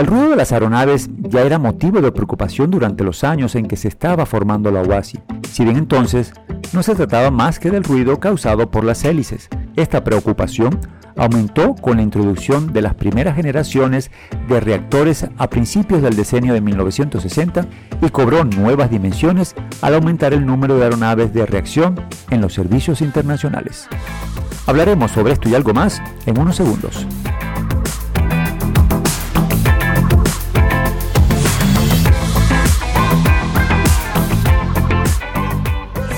El ruido de las aeronaves ya era motivo de preocupación durante los años en que se estaba formando la OASI, si bien entonces no se trataba más que del ruido causado por las hélices. Esta preocupación aumentó con la introducción de las primeras generaciones de reactores a principios del decenio de 1960 y cobró nuevas dimensiones al aumentar el número de aeronaves de reacción en los servicios internacionales. Hablaremos sobre esto y algo más en unos segundos.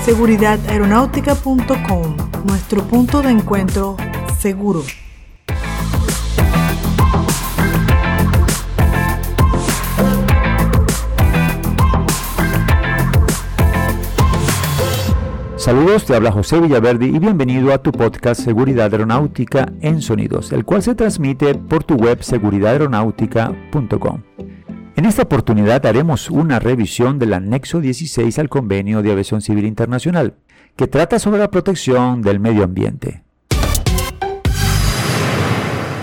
Seguridadaeronáutica.com, nuestro punto de encuentro seguro. Saludos, te habla José Villaverde y bienvenido a tu podcast Seguridad Aeronáutica en Sonidos, el cual se transmite por tu web seguridadaeronáutica.com. En esta oportunidad haremos una revisión del anexo 16 al Convenio de Aviación Civil Internacional, que trata sobre la protección del medio ambiente.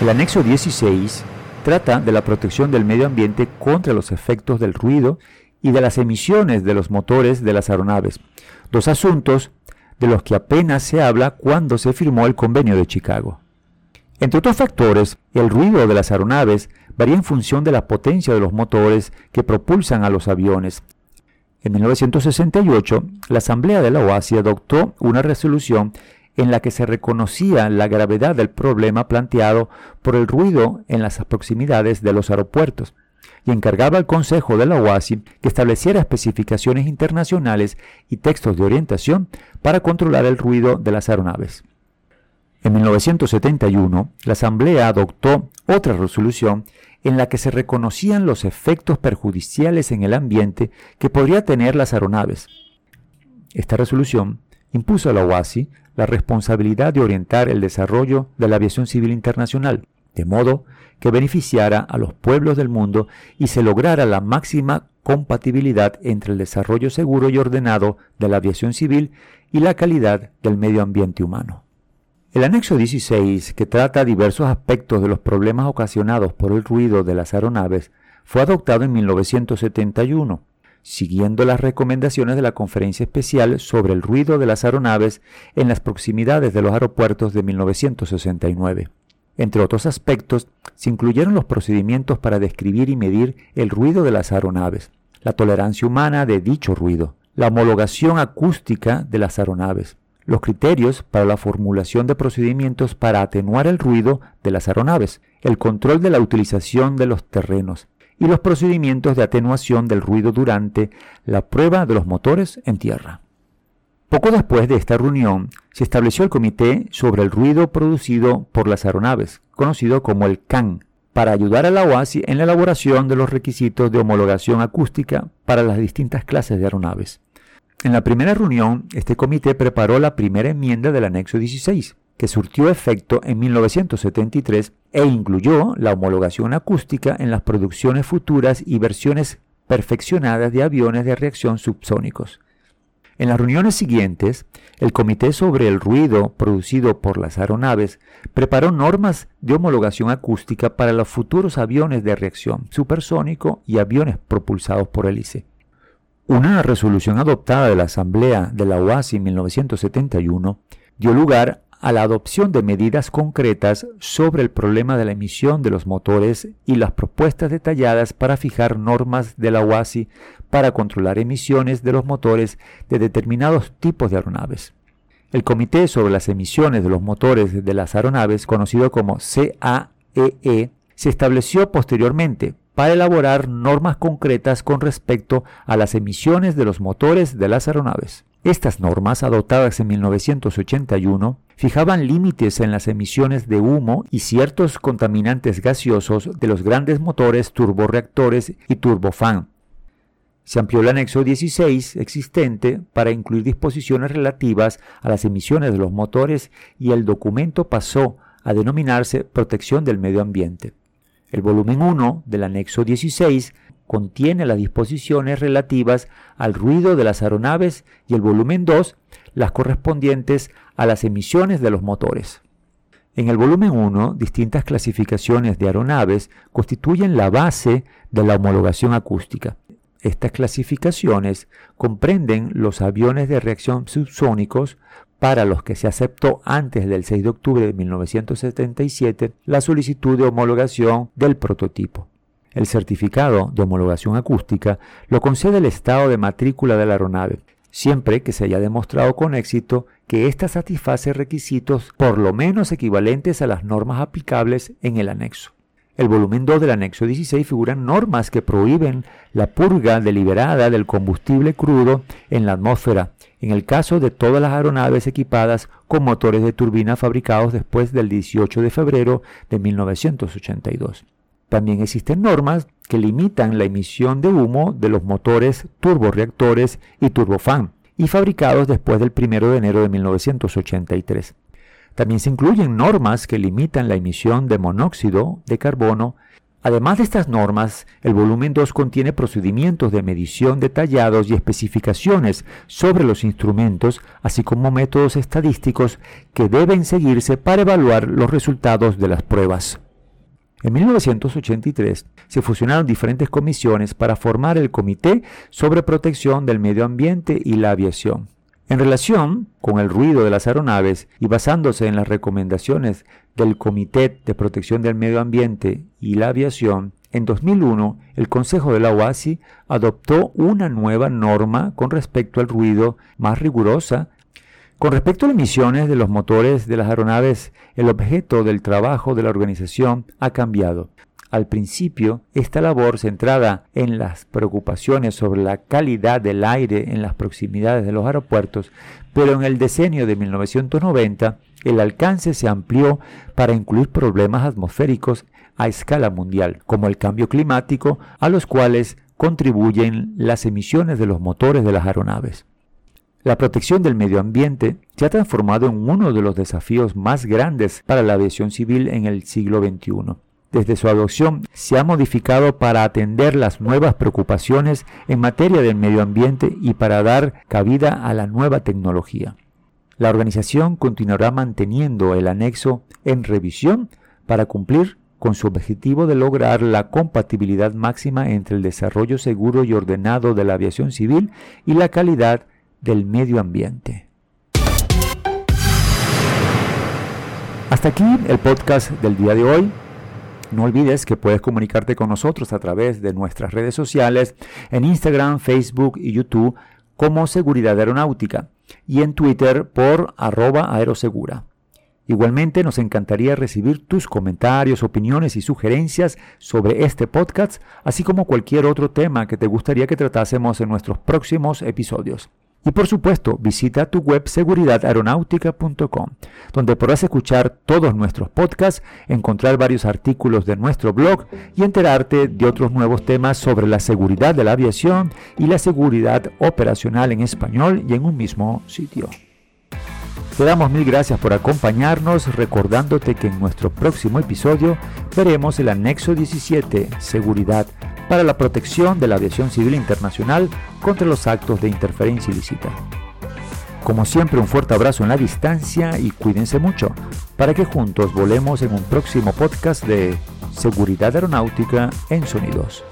El anexo 16 trata de la protección del medio ambiente contra los efectos del ruido y de las emisiones de los motores de las aeronaves, dos asuntos de los que apenas se habla cuando se firmó el Convenio de Chicago. Entre otros factores, el ruido de las aeronaves varía en función de la potencia de los motores que propulsan a los aviones. En 1968, la Asamblea de la OASI adoptó una resolución en la que se reconocía la gravedad del problema planteado por el ruido en las proximidades de los aeropuertos y encargaba al Consejo de la OASI que estableciera especificaciones internacionales y textos de orientación para controlar el ruido de las aeronaves. En 1971, la Asamblea adoptó otra resolución en la que se reconocían los efectos perjudiciales en el ambiente que podría tener las aeronaves. Esta resolución impuso a la OASI la responsabilidad de orientar el desarrollo de la aviación civil internacional, de modo que beneficiara a los pueblos del mundo y se lograra la máxima compatibilidad entre el desarrollo seguro y ordenado de la aviación civil y la calidad del medio ambiente humano. El anexo 16, que trata diversos aspectos de los problemas ocasionados por el ruido de las aeronaves, fue adoptado en 1971, siguiendo las recomendaciones de la Conferencia Especial sobre el ruido de las aeronaves en las proximidades de los aeropuertos de 1969. Entre otros aspectos, se incluyeron los procedimientos para describir y medir el ruido de las aeronaves, la tolerancia humana de dicho ruido, la homologación acústica de las aeronaves, los criterios para la formulación de procedimientos para atenuar el ruido de las aeronaves, el control de la utilización de los terrenos y los procedimientos de atenuación del ruido durante la prueba de los motores en tierra. Poco después de esta reunión se estableció el Comité sobre el Ruido Producido por las Aeronaves, conocido como el CAN, para ayudar a la OASI en la elaboración de los requisitos de homologación acústica para las distintas clases de aeronaves. En la primera reunión, este comité preparó la primera enmienda del anexo 16, que surtió efecto en 1973 e incluyó la homologación acústica en las producciones futuras y versiones perfeccionadas de aviones de reacción subsónicos. En las reuniones siguientes, el Comité sobre el Ruido producido por las aeronaves preparó normas de homologación acústica para los futuros aviones de reacción supersónico y aviones propulsados por hélice. Una resolución adoptada de la Asamblea de la OASI en 1971 dio lugar a la adopción de medidas concretas sobre el problema de la emisión de los motores y las propuestas detalladas para fijar normas de la OASI para controlar emisiones de los motores de determinados tipos de aeronaves. El Comité sobre las emisiones de los motores de las aeronaves, conocido como CAEE, e, se estableció posteriormente para elaborar normas concretas con respecto a las emisiones de los motores de las aeronaves. Estas normas, adoptadas en 1981, fijaban límites en las emisiones de humo y ciertos contaminantes gaseosos de los grandes motores turborreactores y turbofan. Se amplió el anexo 16 existente para incluir disposiciones relativas a las emisiones de los motores y el documento pasó a denominarse Protección del Medio Ambiente. El volumen 1 del anexo 16 contiene las disposiciones relativas al ruido de las aeronaves y el volumen 2 las correspondientes a las emisiones de los motores. En el volumen 1, distintas clasificaciones de aeronaves constituyen la base de la homologación acústica. Estas clasificaciones comprenden los aviones de reacción subsónicos para los que se aceptó antes del 6 de octubre de 1977 la solicitud de homologación del prototipo. El certificado de homologación acústica lo concede el estado de matrícula de la aeronave, siempre que se haya demostrado con éxito que ésta satisface requisitos por lo menos equivalentes a las normas aplicables en el anexo. El volumen 2 del anexo 16 figuran normas que prohíben la purga deliberada del combustible crudo en la atmósfera, en el caso de todas las aeronaves equipadas con motores de turbina fabricados después del 18 de febrero de 1982. También existen normas que limitan la emisión de humo de los motores turborreactores y turbofan y fabricados después del 1 de enero de 1983. También se incluyen normas que limitan la emisión de monóxido de carbono. Además de estas normas, el volumen 2 contiene procedimientos de medición detallados y especificaciones sobre los instrumentos, así como métodos estadísticos que deben seguirse para evaluar los resultados de las pruebas. En 1983 se fusionaron diferentes comisiones para formar el Comité sobre Protección del Medio Ambiente y la Aviación. En relación con el ruido de las aeronaves y basándose en las recomendaciones del Comité de Protección del Medio Ambiente y la Aviación, en 2001 el Consejo de la OASI adoptó una nueva norma con respecto al ruido más rigurosa. Con respecto a las emisiones de los motores de las aeronaves, el objeto del trabajo de la organización ha cambiado. Al principio, esta labor centrada en las preocupaciones sobre la calidad del aire en las proximidades de los aeropuertos, pero en el decenio de 1990 el alcance se amplió para incluir problemas atmosféricos a escala mundial, como el cambio climático, a los cuales contribuyen las emisiones de los motores de las aeronaves. La protección del medio ambiente se ha transformado en uno de los desafíos más grandes para la aviación civil en el siglo XXI desde su adopción se ha modificado para atender las nuevas preocupaciones en materia del medio ambiente y para dar cabida a la nueva tecnología. La organización continuará manteniendo el anexo en revisión para cumplir con su objetivo de lograr la compatibilidad máxima entre el desarrollo seguro y ordenado de la aviación civil y la calidad del medio ambiente. Hasta aquí el podcast del día de hoy. No olvides que puedes comunicarte con nosotros a través de nuestras redes sociales en Instagram, Facebook y YouTube como Seguridad Aeronáutica y en Twitter por arroba aerosegura. Igualmente nos encantaría recibir tus comentarios, opiniones y sugerencias sobre este podcast, así como cualquier otro tema que te gustaría que tratásemos en nuestros próximos episodios. Y por supuesto, visita tu web seguridadaeronáutica.com, donde podrás escuchar todos nuestros podcasts, encontrar varios artículos de nuestro blog y enterarte de otros nuevos temas sobre la seguridad de la aviación y la seguridad operacional en español y en un mismo sitio. Te damos mil gracias por acompañarnos, recordándote que en nuestro próximo episodio veremos el anexo 17, Seguridad para la protección de la aviación civil internacional contra los actos de interferencia ilícita. Como siempre, un fuerte abrazo en la distancia y cuídense mucho para que juntos volemos en un próximo podcast de Seguridad Aeronáutica en Sonidos.